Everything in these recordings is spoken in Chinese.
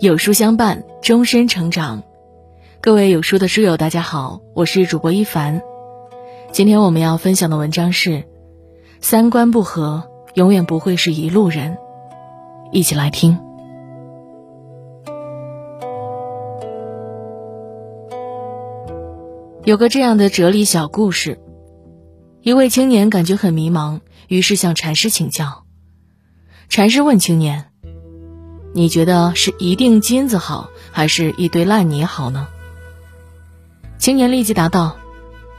有书相伴，终身成长。各位有书的书友，大家好，我是主播一凡。今天我们要分享的文章是：三观不合，永远不会是一路人。一起来听。有个这样的哲理小故事：一位青年感觉很迷茫，于是向禅师请教。禅师问青年。你觉得是一锭金子好，还是一堆烂泥好呢？青年立即答道：“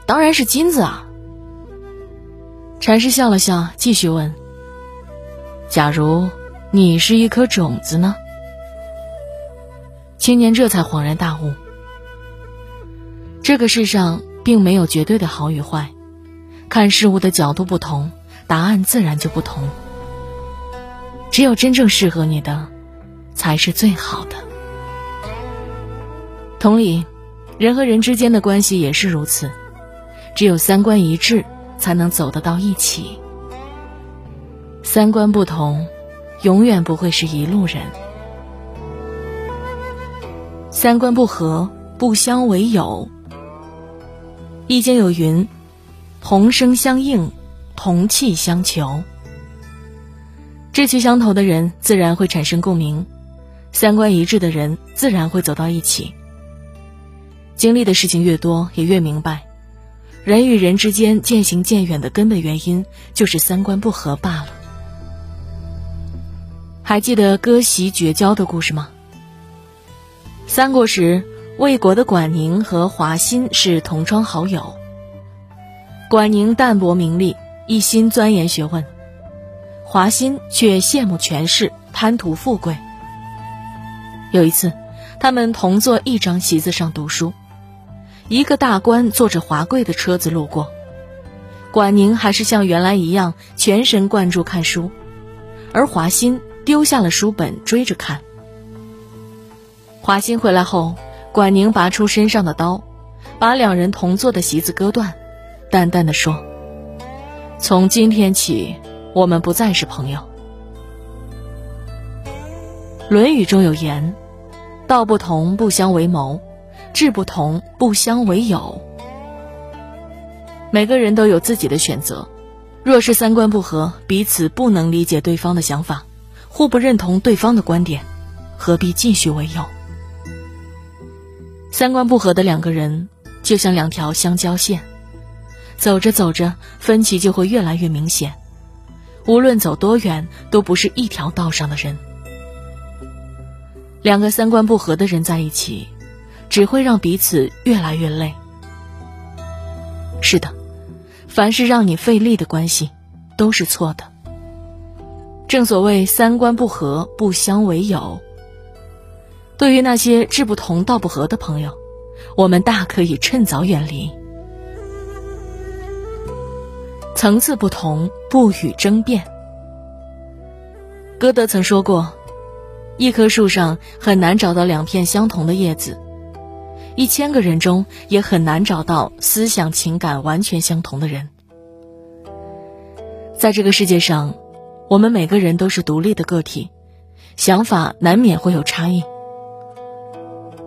当然是金子啊。”禅师笑了笑，继续问：“假如你是一颗种子呢？”青年这才恍然大悟：这个世上并没有绝对的好与坏，看事物的角度不同，答案自然就不同。只有真正适合你的。才是最好的。同理，人和人之间的关系也是如此，只有三观一致，才能走得到一起。三观不同，永远不会是一路人。三观不合，不相为友。易经有云：“同声相应，同气相求。”志趣相投的人，自然会产生共鸣。三观一致的人自然会走到一起。经历的事情越多，也越明白，人与人之间渐行渐远的根本原因就是三观不合罢了。还记得割席绝交的故事吗？三国时，魏国的管宁和华歆是同窗好友。管宁淡泊名利，一心钻研学问；华歆却羡慕权势，贪图富贵。有一次，他们同坐一张席子上读书，一个大官坐着华贵的车子路过，管宁还是像原来一样全神贯注看书，而华歆丢下了书本追着看。华歆回来后，管宁拔出身上的刀，把两人同坐的席子割断，淡淡的说：“从今天起，我们不再是朋友。”《论语》中有言：“道不同，不相为谋；志不同，不相为友。”每个人都有自己的选择。若是三观不合，彼此不能理解对方的想法，互不认同对方的观点，何必继续为友？三观不合的两个人，就像两条相交线，走着走着，分歧就会越来越明显。无论走多远，都不是一条道上的人。两个三观不合的人在一起，只会让彼此越来越累。是的，凡是让你费力的关系，都是错的。正所谓三观不合不相为友。对于那些志不同道不合的朋友，我们大可以趁早远离。层次不同，不与争辩。歌德曾说过。一棵树上很难找到两片相同的叶子，一千个人中也很难找到思想情感完全相同的人。在这个世界上，我们每个人都是独立的个体，想法难免会有差异。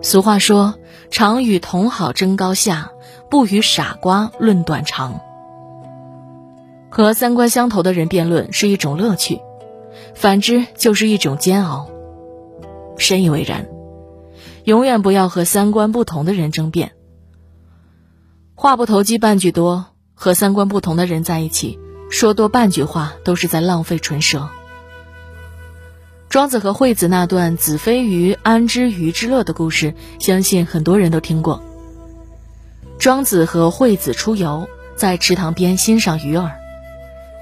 俗话说：“常与同好争高下，不与傻瓜论短长。”和三观相投的人辩论是一种乐趣，反之就是一种煎熬。深以为然，永远不要和三观不同的人争辩。话不投机半句多，和三观不同的人在一起，说多半句话都是在浪费唇舌。庄子和惠子那段“子非鱼，安知鱼之乐”的故事，相信很多人都听过。庄子和惠子出游，在池塘边欣赏鱼儿。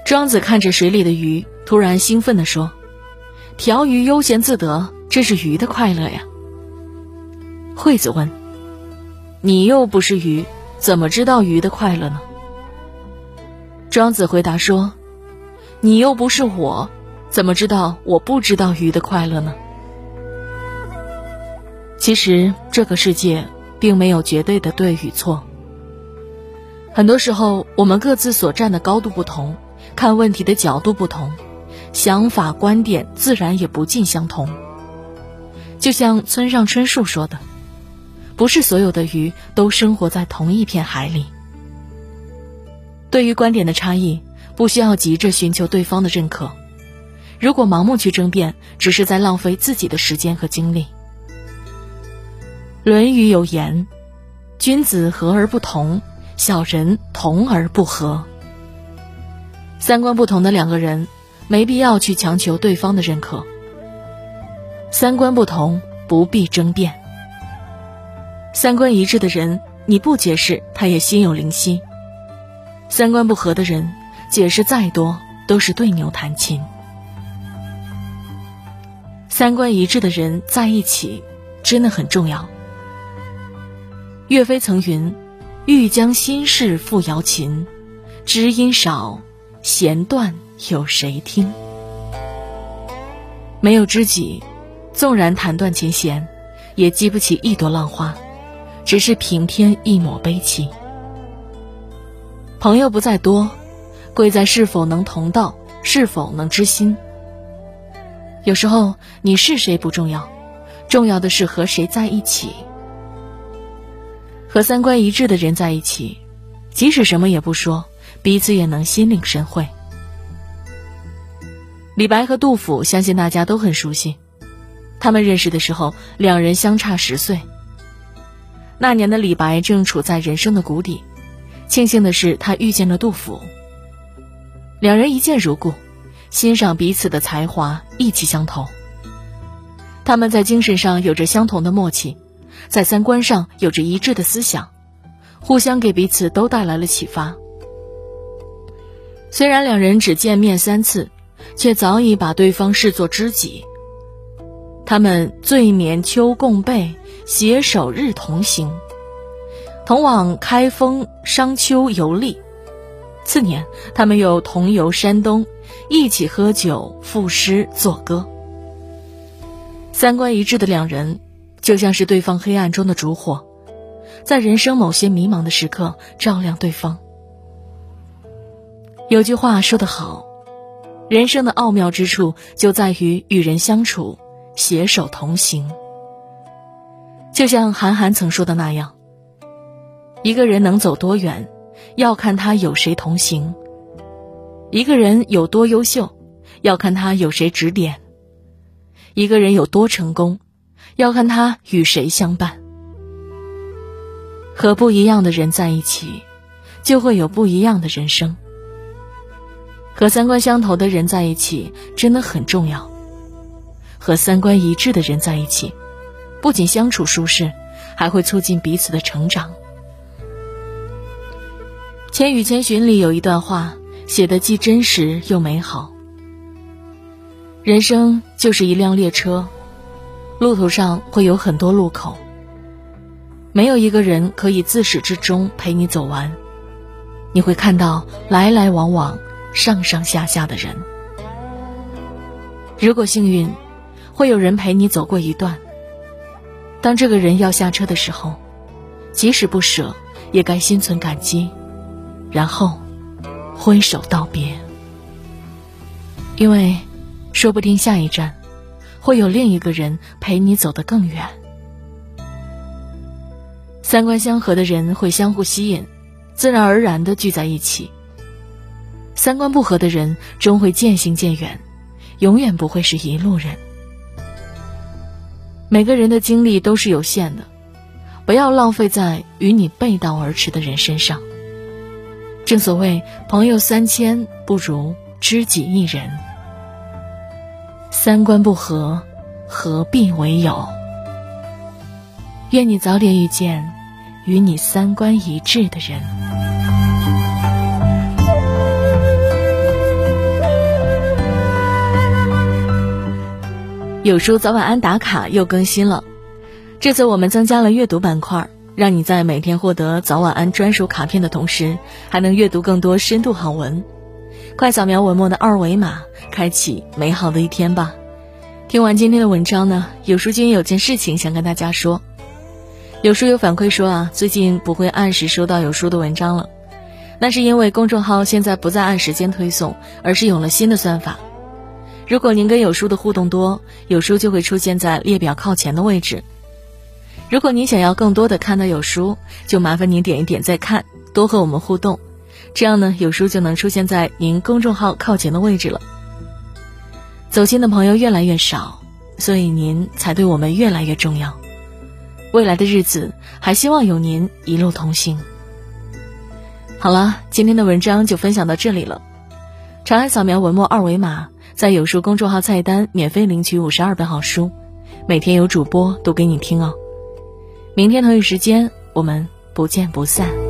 庄子看着水里的鱼，突然兴奋地说：“条鱼悠闲自得。”这是鱼的快乐呀。惠子问：“你又不是鱼，怎么知道鱼的快乐呢？”庄子回答说：“你又不是我，怎么知道我不知道鱼的快乐呢？”其实这个世界并没有绝对的对与错，很多时候我们各自所站的高度不同，看问题的角度不同，想法观点自然也不尽相同。就像村上春树说的：“不是所有的鱼都生活在同一片海里。”对于观点的差异，不需要急着寻求对方的认可。如果盲目去争辩，只是在浪费自己的时间和精力。《论语》有言：“君子和而不同，小人同而不和。”三观不同的两个人，没必要去强求对方的认可。三观不同，不必争辩。三观一致的人，你不解释，他也心有灵犀。三观不合的人，解释再多都是对牛弹琴。三观一致的人在一起，真的很重要。岳飞曾云：“欲将心事付瑶琴，知音少，弦断有谁听？”没有知己，纵然弹断琴弦，也激不起一朵浪花，只是平添一抹悲戚。朋友不在多，贵在是否能同道，是否能知心。有时候你是谁不重要，重要的是和谁在一起。和三观一致的人在一起，即使什么也不说，彼此也能心领神会。李白和杜甫，相信大家都很熟悉。他们认识的时候，两人相差十岁。那年的李白正处在人生的谷底，庆幸的是他遇见了杜甫。两人一见如故。欣赏彼此的才华，意气相投。他们在精神上有着相同的默契，在三观上有着一致的思想，互相给彼此都带来了启发。虽然两人只见面三次，却早已把对方视作知己。他们醉眠秋共被，携手日同行，同往开封、商丘游历。次年，他们又同游山东。一起喝酒、赋诗、作歌，三观一致的两人，就像是对方黑暗中的烛火，在人生某些迷茫的时刻照亮对方。有句话说得好，人生的奥妙之处就在于与人相处，携手同行。就像韩寒曾说的那样，一个人能走多远，要看他有谁同行。一个人有多优秀，要看他有谁指点；一个人有多成功，要看他与谁相伴。和不一样的人在一起，就会有不一样的人生。和三观相投的人在一起真的很重要。和三观一致的人在一起，不仅相处舒适，还会促进彼此的成长。《千与千寻》里有一段话。写的既真实又美好。人生就是一辆列车，路途上会有很多路口，没有一个人可以自始至终陪你走完。你会看到来来往往、上上下下的人。如果幸运，会有人陪你走过一段。当这个人要下车的时候，即使不舍，也该心存感激，然后。挥手道别，因为说不定下一站会有另一个人陪你走得更远。三观相合的人会相互吸引，自然而然的聚在一起。三观不合的人终会渐行渐远，永远不会是一路人。每个人的精力都是有限的，不要浪费在与你背道而驰的人身上。正所谓，朋友三千不如知己一人。三观不合，何必为友？愿你早点遇见与你三观一致的人。有书早晚安打卡又更新了，这次我们增加了阅读板块。让你在每天获得早晚安专属卡片的同时，还能阅读更多深度好文。快扫描文末的二维码，开启美好的一天吧！听完今天的文章呢，有书君有件事情想跟大家说。有书有反馈说啊，最近不会按时收到有书的文章了，那是因为公众号现在不再按时间推送，而是有了新的算法。如果您跟有书的互动多，有书就会出现在列表靠前的位置。如果您想要更多的看到有书，就麻烦您点一点再看，多和我们互动，这样呢，有书就能出现在您公众号靠前的位置了。走心的朋友越来越少，所以您才对我们越来越重要。未来的日子，还希望有您一路同行。好了，今天的文章就分享到这里了。长按扫描文末二维码，在有书公众号菜单免费领取五十二本好书，每天有主播读给你听哦。明天同一时间，我们不见不散。